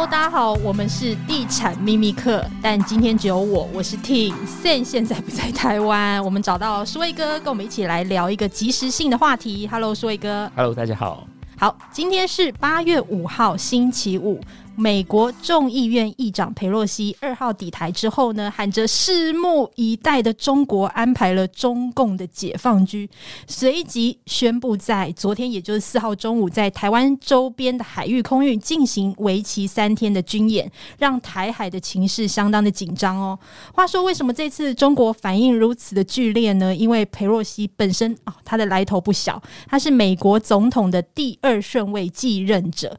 Hello，大家好，我们是地产秘密课，但今天只有我，我是 Ting Sen，现在不在台湾，我们找到舒威哥，跟我们一起来聊一个即时性的话题。Hello，舒威哥。Hello，大家好。好，今天是八月五号，星期五。美国众议院议长佩洛西二号抵台之后呢，喊着拭目以待的中国安排了中共的解放军，随即宣布在昨天，也就是四号中午，在台湾周边的海域空域进行为期三天的军演，让台海的情势相当的紧张哦。话说，为什么这次中国反应如此的剧烈呢？因为佩洛西本身啊、他的来头不小，他是美国总统的第二顺位继任者。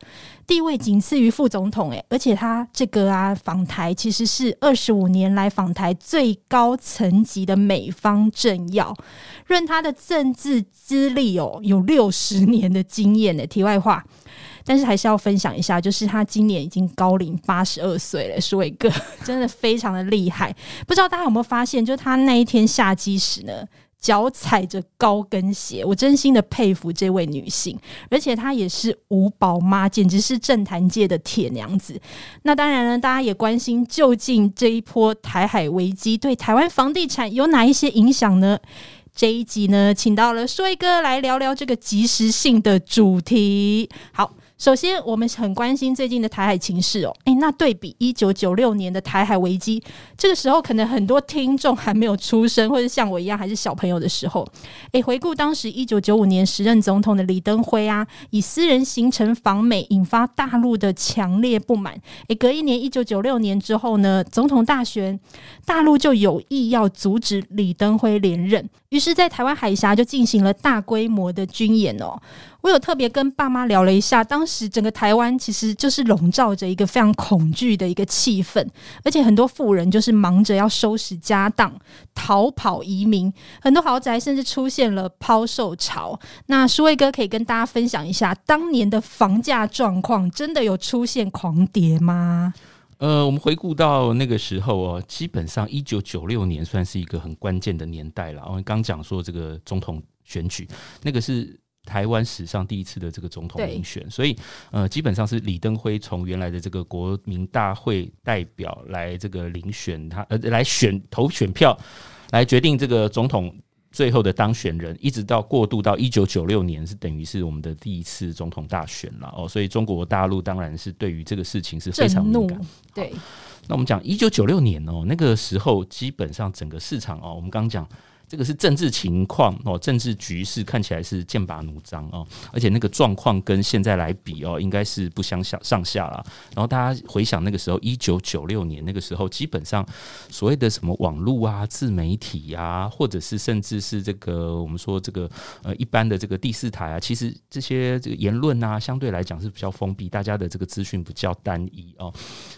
地位仅次于副总统，诶，而且他这个啊访台其实是二十五年来访台最高层级的美方政要，论他的政治资历哦，有六十年的经验呢。题外话，但是还是要分享一下，就是他今年已经高龄八十二岁了，书卫哥 真的非常的厉害。不知道大家有没有发现，就是他那一天下机时呢，脚踩着高跟鞋，我真心的佩服这位女性，而且她也是五宝妈，简直是政坛界的铁娘子。那当然了，大家也关心，究竟这一波台海危机对台湾房地产有哪一些影响呢？这一集呢，请到了说一哥来聊聊这个即时性的主题。好。首先，我们很关心最近的台海情势哦。诶，那对比一九九六年的台海危机，这个时候可能很多听众还没有出生，或者像我一样还是小朋友的时候。诶，回顾当时一九九五年时任总统的李登辉啊，以私人行程访美，引发大陆的强烈不满。诶，隔一年一九九六年之后呢，总统大选，大陆就有意要阻止李登辉连任，于是，在台湾海峡就进行了大规模的军演哦。我有特别跟爸妈聊了一下，当时整个台湾其实就是笼罩着一个非常恐惧的一个气氛，而且很多富人就是忙着要收拾家当、逃跑移民，很多豪宅甚至出现了抛售潮。那书卫哥可以跟大家分享一下，当年的房价状况真的有出现狂跌吗？呃，我们回顾到那个时候哦，基本上一九九六年算是一个很关键的年代了。我们刚讲说这个总统选举，那个是。台湾史上第一次的这个总统民选，所以呃，基本上是李登辉从原来的这个国民大会代表来这个遴选他，呃，来选投选票，来决定这个总统最后的当选人，一直到过渡到一九九六年，是等于是我们的第一次总统大选了哦。所以中国大陆当然是对于这个事情是非常敏感。对，那我们讲一九九六年哦，那个时候基本上整个市场哦，我们刚刚讲。这个是政治情况哦，政治局势看起来是剑拔弩张哦，而且那个状况跟现在来比哦，应该是不相下上下了。然后大家回想那个时候，一九九六年那个时候，基本上所谓的什么网络啊、自媒体啊，或者是甚至是这个我们说这个呃一般的这个第四台啊，其实这些这个言论啊，相对来讲是比较封闭，大家的这个资讯比较单一哦。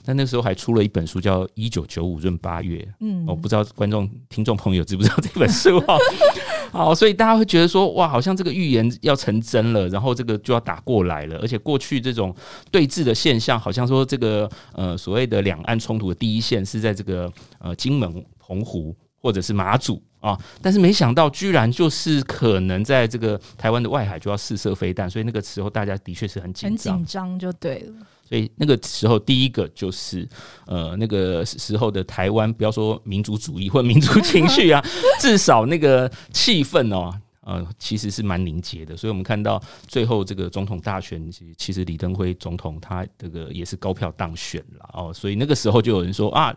那那个时候还出了一本书叫《一九九五闰八月》，嗯，我不知道观众听众朋友知不知道这本书。好，所以大家会觉得说，哇，好像这个预言要成真了，然后这个就要打过来了，而且过去这种对峙的现象，好像说这个呃所谓的两岸冲突的第一线是在这个呃金门、澎湖或者是马祖啊，但是没想到居然就是可能在这个台湾的外海就要试射飞弹，所以那个时候大家的确是很紧张，很紧张就对了。所以那个时候，第一个就是呃，那个时候的台湾，不要说民族主义或民族情绪啊，至少那个气氛哦，呃，其实是蛮凝结的。所以我们看到最后这个总统大选，其实李登辉总统他这个也是高票当选了哦。所以那个时候就有人说啊。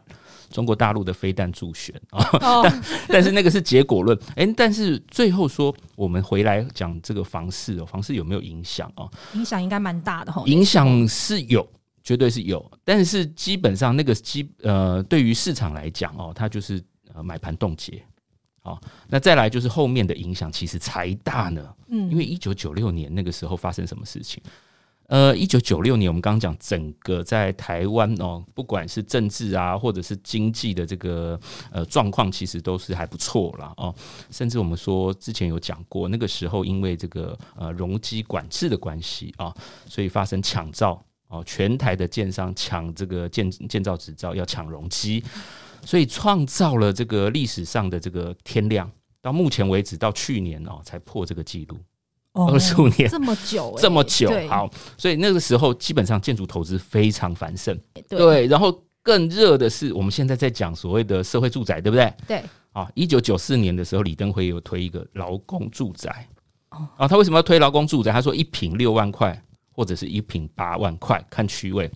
中国大陆的飞弹助选。啊，但但是那个是结果论，哎，但是最后说我们回来讲这个房市哦，房市有没有影响啊？影响应该蛮大的哈，影响是有，绝对是有，但是基本上那个基呃，对于市场来讲哦，它就是呃买盘冻结，好，那再来就是后面的影响其实才大呢，嗯，因为一九九六年那个时候发生什么事情？呃，一九九六年，我们刚刚讲整个在台湾哦，不管是政治啊，或者是经济的这个呃状况，其实都是还不错啦。哦。甚至我们说之前有讲过，那个时候因为这个呃容积管制的关系啊，所以发生抢造哦，全台的建商抢这个建建造执照要抢容积，所以创造了这个历史上的这个天量。到目前为止，到去年哦才破这个记录。二十五年。这么久、欸，这么久，好，所以那个时候基本上建筑投资非常繁盛，对，对，然后更热的是我们现在在讲所谓的社会住宅，对不对？对，啊，一九九四年的时候，李登辉有推一个劳工住宅，啊，他为什么要推劳工住宅？他说一平六万块，或者是一平八万块，看区位。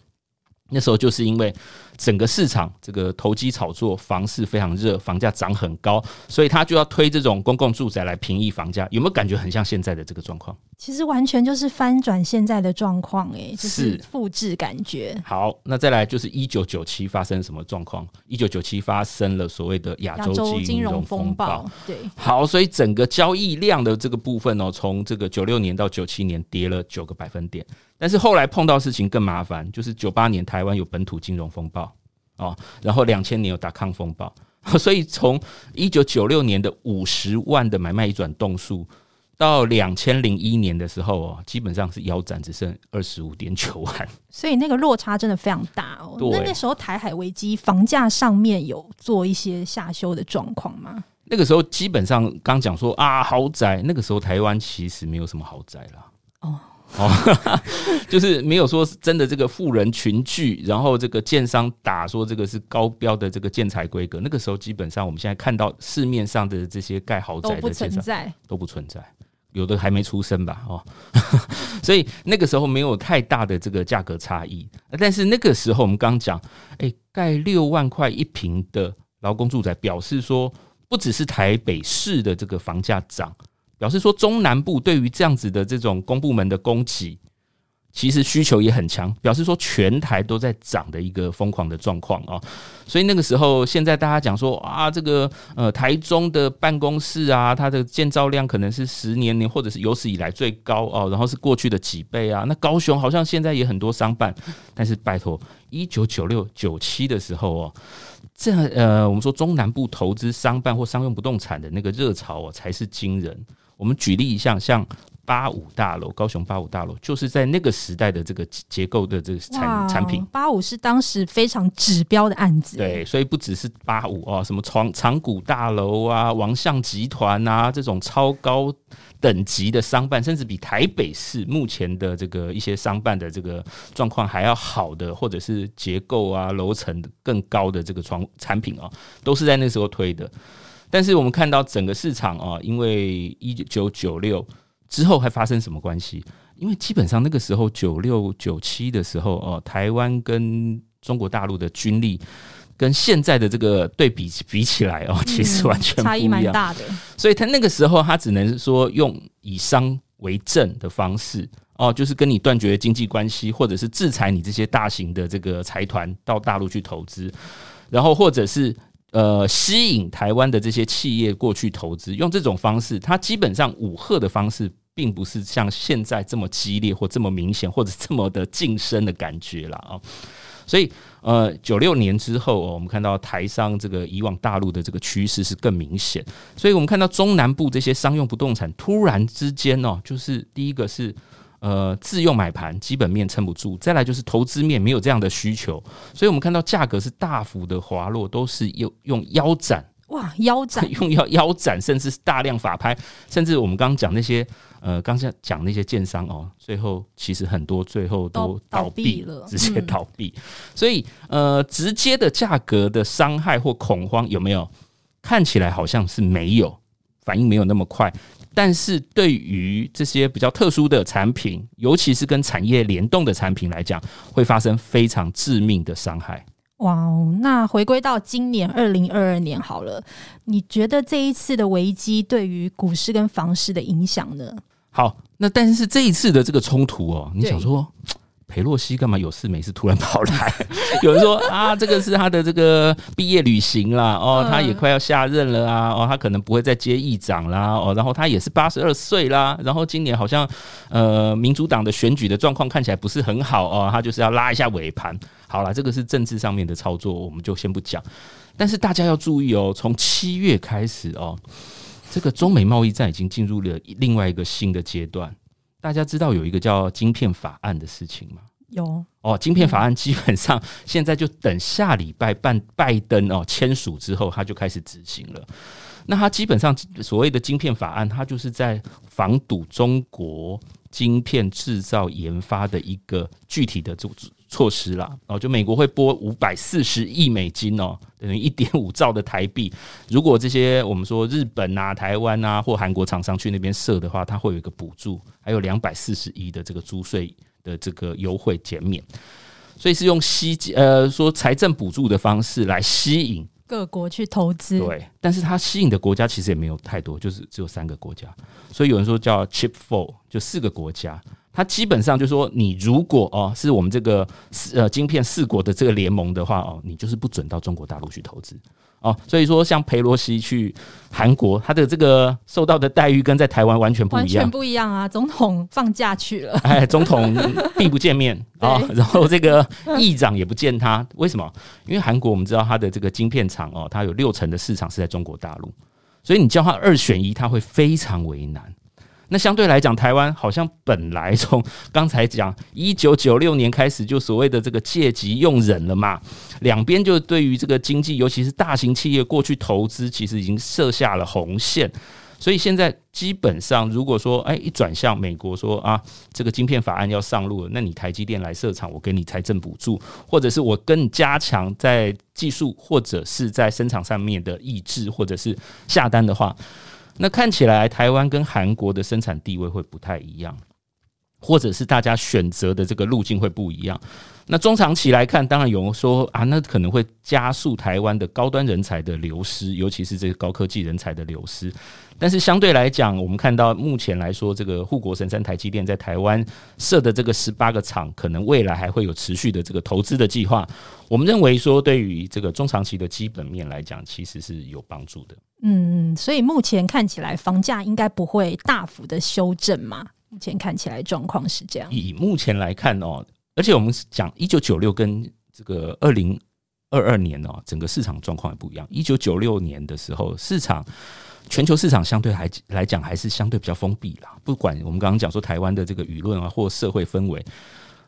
那时候就是因为整个市场这个投机炒作，房市非常热，房价涨很高，所以他就要推这种公共住宅来平抑房价。有没有感觉很像现在的这个状况？其实完全就是翻转现在的状况，哎，就是复制感觉。好，那再来就是一九九七发生什么状况？一九九七发生了所谓的亚洲金融风暴。对，好，所以整个交易量的这个部分哦，从这个九六年到九七年跌了九个百分点。但是后来碰到事情更麻烦，就是九八年台湾有本土金融风暴哦，然后两千年有达康风暴，所以从一九九六年的五十万的买卖移转动数，到两千零一年的时候哦，基本上是腰斩，只剩二十五点九万，所以那个落差真的非常大哦。那那时候台海危机，房价上面有做一些下修的状况吗？那个时候基本上刚讲说啊，豪宅，那个时候台湾其实没有什么豪宅啦。哦。哦，就是没有说真的这个富人群聚，然后这个建商打说这个是高标的这个建材规格。那个时候基本上我们现在看到市面上的这些盖豪宅的建商都不存在，都不存在，有的还没出生吧？哦，所以那个时候没有太大的这个价格差异。但是那个时候我们刚讲，哎，盖六万块一平的劳工住宅，表示说不只是台北市的这个房价涨。表示说，中南部对于这样子的这种公部门的供给，其实需求也很强。表示说，全台都在涨的一个疯狂的状况啊。所以那个时候，现在大家讲说啊，这个呃台中的办公室啊，它的建造量可能是十年年或者是有史以来最高哦，然后是过去的几倍啊。那高雄好像现在也很多商办，但是拜托，一九九六九七的时候哦。这呃，我们说中南部投资商办或商用不动产的那个热潮哦，才是惊人。我们举例一下，像八五大楼，高雄八五大楼，就是在那个时代的这个结构的这个产产品。八五是当时非常指标的案子。对，所以不只是八五啊，什么长长谷大楼啊、王相集团啊这种超高等级的商办，甚至比台北市目前的这个一些商办的这个状况还要好的，或者是结构啊、楼层更高的这个床产品啊，都是在那时候推的。但是我们看到整个市场啊，因为一九九六之后还发生什么关系？因为基本上那个时候九六九七的时候哦，台湾跟中国大陆的军力跟现在的这个对比比起来哦，其实完全不一样，差异蛮大的。所以他那个时候他只能说用以商为政的方式哦，就是跟你断绝经济关系，或者是制裁你这些大型的这个财团到大陆去投资，然后或者是。呃，吸引台湾的这些企业过去投资，用这种方式，它基本上武吓的方式，并不是像现在这么激烈或这么明显，或者这么的晋升的感觉了啊。所以，呃，九六年之后，我们看到台商这个以往大陆的这个趋势是更明显。所以我们看到中南部这些商用不动产突然之间哦，就是第一个是。呃，自用买盘基本面撑不住，再来就是投资面没有这样的需求，所以我们看到价格是大幅的滑落，都是用用腰斩。哇，腰斩。用腰腰斩，甚至是大量法拍，甚至我们刚刚讲那些呃，刚才讲那些建商哦，最后其实很多最后都倒闭了，直接倒闭，嗯、所以呃，直接的价格的伤害或恐慌有没有？看起来好像是没有，反应没有那么快。但是对于这些比较特殊的产品，尤其是跟产业联动的产品来讲，会发生非常致命的伤害。哇哦！那回归到今年二零二二年好了，你觉得这一次的危机对于股市跟房市的影响呢？好，那但是这一次的这个冲突哦，你想说？裴洛西干嘛有事没事突然跑来？有人说啊，这个是他的这个毕业旅行啦，哦，他也快要下任了啊，哦，他可能不会再接议长啦，哦，然后他也是八十二岁啦，然后今年好像呃民主党的选举的状况看起来不是很好哦，他就是要拉一下尾盘。好了，这个是政治上面的操作，我们就先不讲。但是大家要注意哦，从七月开始哦，这个中美贸易战已经进入了另外一个新的阶段。大家知道有一个叫晶片法案的事情吗？有哦，晶片法案基本上现在就等下礼拜拜拜登哦签署之后，他就开始执行了。那它基本上所谓的晶片法案，它就是在防堵中国晶片制造研发的一个具体的措措施啦。哦，就美国会拨五百四十亿美金哦，等于一点五兆的台币。如果这些我们说日本啊、台湾啊或韩国厂商去那边设的话，它会有一个补助，还有两百四十亿的这个租税的这个优惠减免。所以是用吸呃说财政补助的方式来吸引各国去投资，对，但是它吸引的国家其实也没有太多，就是只有三个国家。所以有人说叫 Chip Four，就四个国家。它基本上就是说，你如果哦是我们这个呃晶片四国的这个联盟的话哦，你就是不准到中国大陆去投资。哦，所以说像裴洛西去韩国，他的这个受到的待遇跟在台湾完全不一样，完全不一样啊！总统放假去了，哎，总统避不见面啊、哦，然后这个议长也不见他，为什么？因为韩国我们知道他的这个晶片厂哦，它有六成的市场是在中国大陆，所以你叫他二选一，他会非常为难。那相对来讲，台湾好像本来从 刚才讲一九九六年开始，就所谓的这个借急用人了嘛，两边就对于这个经济，尤其是大型企业过去投资，其实已经设下了红线。所以现在基本上，如果说哎一转向美国说啊，这个晶片法案要上路了，那你台积电来设厂，我给你财政补助，或者是我更加强在技术或者是在生产上面的抑制，或者是下单的话。那看起来台湾跟韩国的生产地位会不太一样，或者是大家选择的这个路径会不一样。那中长期来看，当然有人说啊，那可能会加速台湾的高端人才的流失，尤其是这个高科技人才的流失。但是相对来讲，我们看到目前来说，这个护国神山台积电在台湾设的这个十八个厂，可能未来还会有持续的这个投资的计划。我们认为说，对于这个中长期的基本面来讲，其实是有帮助的。嗯，所以目前看起来房价应该不会大幅的修正嘛？目前看起来状况是这样。以目前来看哦。而且我们讲一九九六跟这个二零二二年哦，整个市场状况也不一样。一九九六年的时候，市场全球市场相对还来讲还是相对比较封闭啦。不管我们刚刚讲说台湾的这个舆论啊，或社会氛围，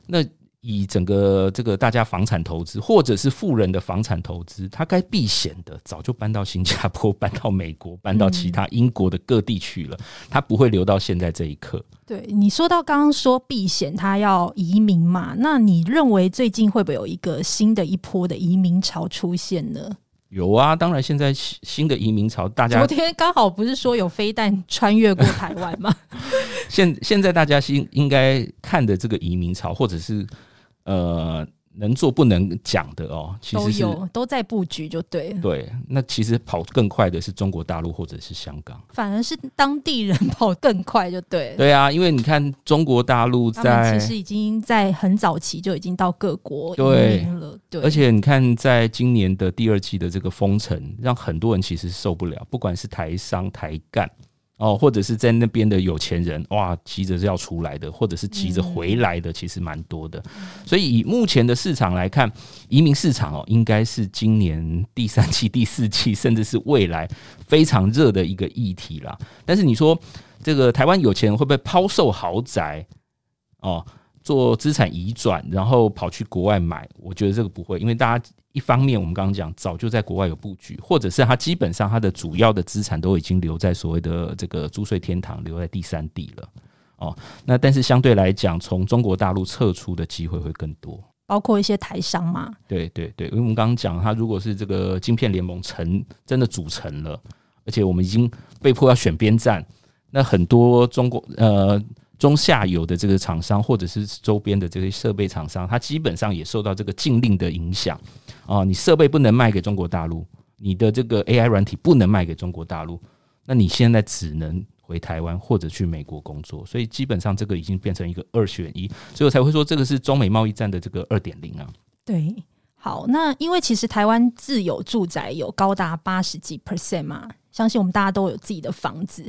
那。以整个这个大家房产投资，或者是富人的房产投资，他该避险的早就搬到新加坡、搬到美国、搬到其他英国的各地去了，他不会留到现在这一刻。对，你说到刚刚说避险，他要移民嘛？那你认为最近会不会有一个新的一波的移民潮出现呢？有啊，当然现在新的移民潮，大家昨天刚好不是说有飞弹穿越过台湾吗？现现在大家应应该看的这个移民潮，或者是。呃，能做不能讲的哦，其实都有都在布局，就对。对，那其实跑更快的是中国大陆或者是香港，反而是当地人跑更快，就对。对啊，因为你看中国大陆在其实已经在很早期就已经到各国对了，对。而且你看，在今年的第二季的这个封城，让很多人其实受不了，不管是台商台干。哦，或者是在那边的有钱人，哇，急着是要出来的，或者是急着回来的，其实蛮多的。所以以目前的市场来看，移民市场哦，应该是今年第三季、第四季，甚至是未来非常热的一个议题啦。但是你说这个台湾有钱人会不会抛售豪宅？哦，做资产移转，然后跑去国外买？我觉得这个不会，因为大家。一方面，我们刚刚讲，早就在国外有布局，或者是他基本上他的主要的资产都已经留在所谓的这个租税天堂，留在第三地了。哦，那但是相对来讲，从中国大陆撤出的机会会更多，包括一些台商嘛。对对对，因为我们刚刚讲，他如果是这个晶片联盟成真的组成了，而且我们已经被迫要选边站，那很多中国呃。中下游的这个厂商，或者是周边的这些设备厂商，它基本上也受到这个禁令的影响啊。你设备不能卖给中国大陆，你的这个 AI 软体不能卖给中国大陆，那你现在只能回台湾或者去美国工作。所以基本上这个已经变成一个二选一，所以我才会说这个是中美贸易战的这个二点零啊。对，好，那因为其实台湾自有住宅有高达八十几 percent 嘛，相信我们大家都有自己的房子。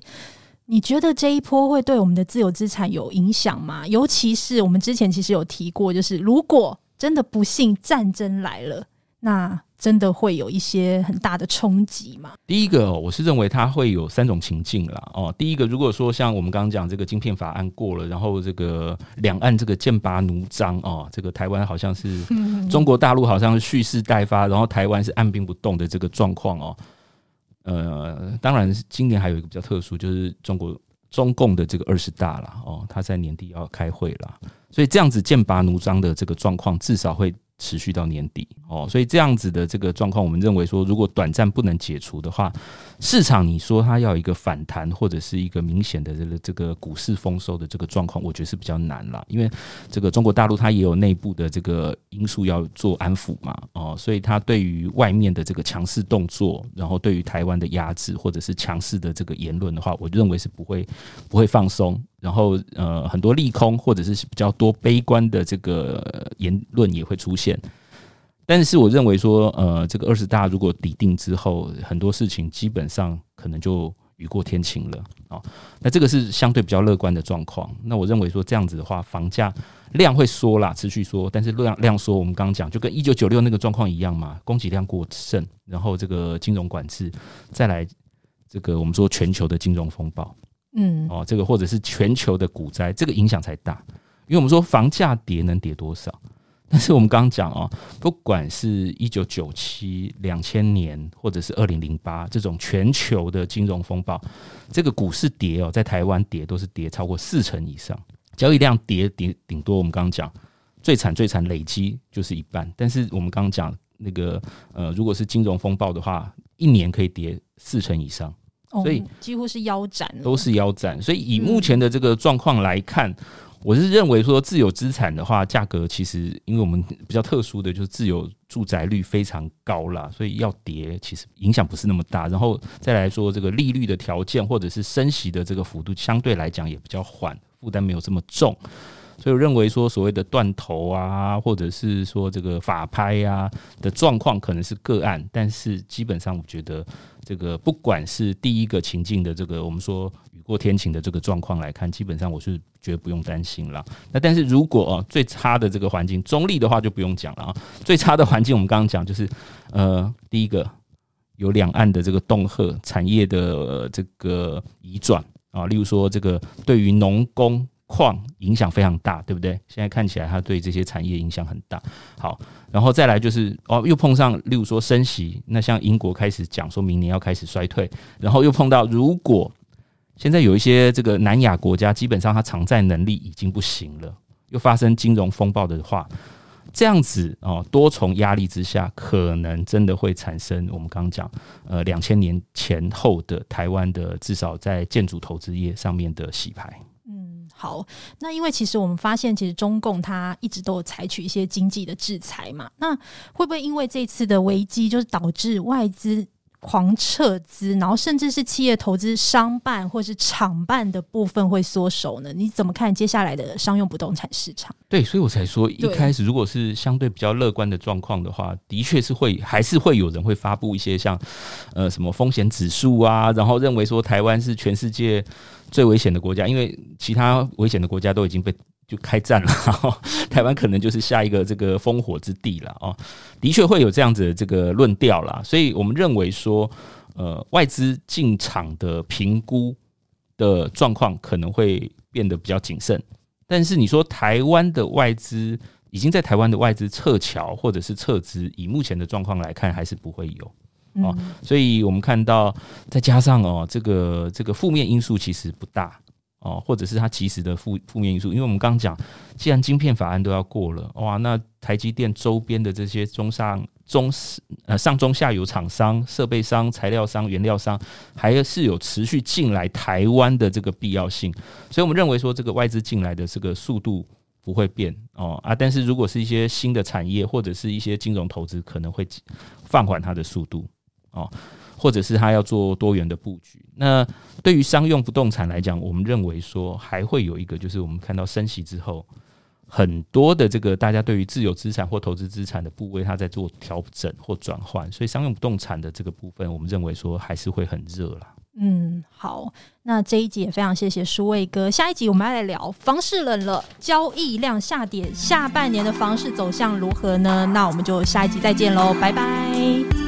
你觉得这一波会对我们的自有资产有影响吗？尤其是我们之前其实有提过，就是如果真的不幸战争来了，那真的会有一些很大的冲击吗？第一个，我是认为它会有三种情境啦。哦，第一个，如果说像我们刚刚讲这个晶片法案过了，然后这个两岸这个剑拔弩张哦，这个台湾好像是 中国大陆好像是蓄势待发，然后台湾是按兵不动的这个状况哦。呃，当然今年还有一个比较特殊，就是中国中共的这个二十大了哦，他在年底要开会了，所以这样子剑拔弩张的这个状况，至少会。持续到年底哦，所以这样子的这个状况，我们认为说，如果短暂不能解除的话，市场你说它要一个反弹或者是一个明显的这个这个股市丰收的这个状况，我觉得是比较难了，因为这个中国大陆它也有内部的这个因素要做安抚嘛，哦，所以它对于外面的这个强势动作，然后对于台湾的压制或者是强势的这个言论的话，我认为是不会不会放松。然后呃，很多利空或者是比较多悲观的这个言论也会出现，但是我认为说，呃，这个二十大如果底定之后，很多事情基本上可能就雨过天晴了啊。那这个是相对比较乐观的状况。那我认为说这样子的话，房价量会缩啦，持续缩，但是量量缩，我们刚刚讲就跟一九九六那个状况一样嘛，供给量过剩，然后这个金融管制，再来这个我们说全球的金融风暴。嗯，哦，这个或者是全球的股灾，这个影响才大，因为我们说房价跌能跌多少？但是我们刚刚讲哦，不管是一九九七、两千年，或者是二零零八这种全球的金融风暴，这个股市跌哦，在台湾跌都是跌超过四成以上，交易量跌跌顶多我们刚刚讲最惨最惨累积就是一半，但是我们刚刚讲那个呃，如果是金融风暴的话，一年可以跌四成以上。所以几乎是腰斩，都是腰斩。所以以目前的这个状况来看，我是认为说自有资产的话，价格其实因为我们比较特殊的就是自有住宅率非常高啦，所以要跌其实影响不是那么大。然后再来说这个利率的条件或者是升息的这个幅度，相对来讲也比较缓，负担没有这么重。所以我认为说所谓的断头啊，或者是说这个法拍啊的状况可能是个案，但是基本上我觉得。这个不管是第一个情境的这个我们说雨过天晴的这个状况来看，基本上我是觉得不用担心了。那但是如果啊最差的这个环境，中立的话就不用讲了啊。最差的环境我们刚刚讲就是呃第一个有两岸的这个恫吓产业的这个移转啊，例如说这个对于农工。矿影响非常大，对不对？现在看起来，它对这些产业影响很大。好，然后再来就是哦，又碰上，例如说升息，那像英国开始讲说明年要开始衰退，然后又碰到，如果现在有一些这个南亚国家，基本上它偿债能力已经不行了，又发生金融风暴的话，这样子哦，多重压力之下，可能真的会产生我们刚刚讲呃两千年前后的台湾的至少在建筑投资业上面的洗牌。好，那因为其实我们发现，其实中共它一直都有采取一些经济的制裁嘛，那会不会因为这次的危机，就是导致外资狂撤资，然后甚至是企业投资商办或是厂办的部分会缩手呢？你怎么看接下来的商用不动产市场？对，所以我才说一开始如果是相对比较乐观的状况的话，的确是会还是会有人会发布一些像呃什么风险指数啊，然后认为说台湾是全世界。最危险的国家，因为其他危险的国家都已经被就开战了，台湾可能就是下一个这个烽火之地了哦。的确会有这样子的这个论调啦，所以我们认为说，呃，外资进场的评估的状况可能会变得比较谨慎。但是你说台湾的外资已经在台湾的外资撤侨或者是撤资，以目前的状况来看，还是不会有。哦，所以我们看到，再加上哦，这个这个负面因素其实不大哦，或者是它其实的负负面因素，因为我们刚刚讲，既然晶片法案都要过了，哇，那台积电周边的这些中上中呃上中下游厂商、设备商、材料商、原料商，还是有持续进来台湾的这个必要性，所以我们认为说，这个外资进来的这个速度不会变哦啊，但是如果是一些新的产业或者是一些金融投资，可能会放缓它的速度。哦，或者是他要做多元的布局。那对于商用不动产来讲，我们认为说还会有一个，就是我们看到升息之后，很多的这个大家对于自有资产或投资资产的部位，它在做调整或转换，所以商用不动产的这个部分，我们认为说还是会很热啦。嗯，好，那这一集也非常谢谢舒卫哥。下一集我们要来聊房市冷了，交易量下跌，下半年的房市走向如何呢？那我们就下一集再见喽，拜拜。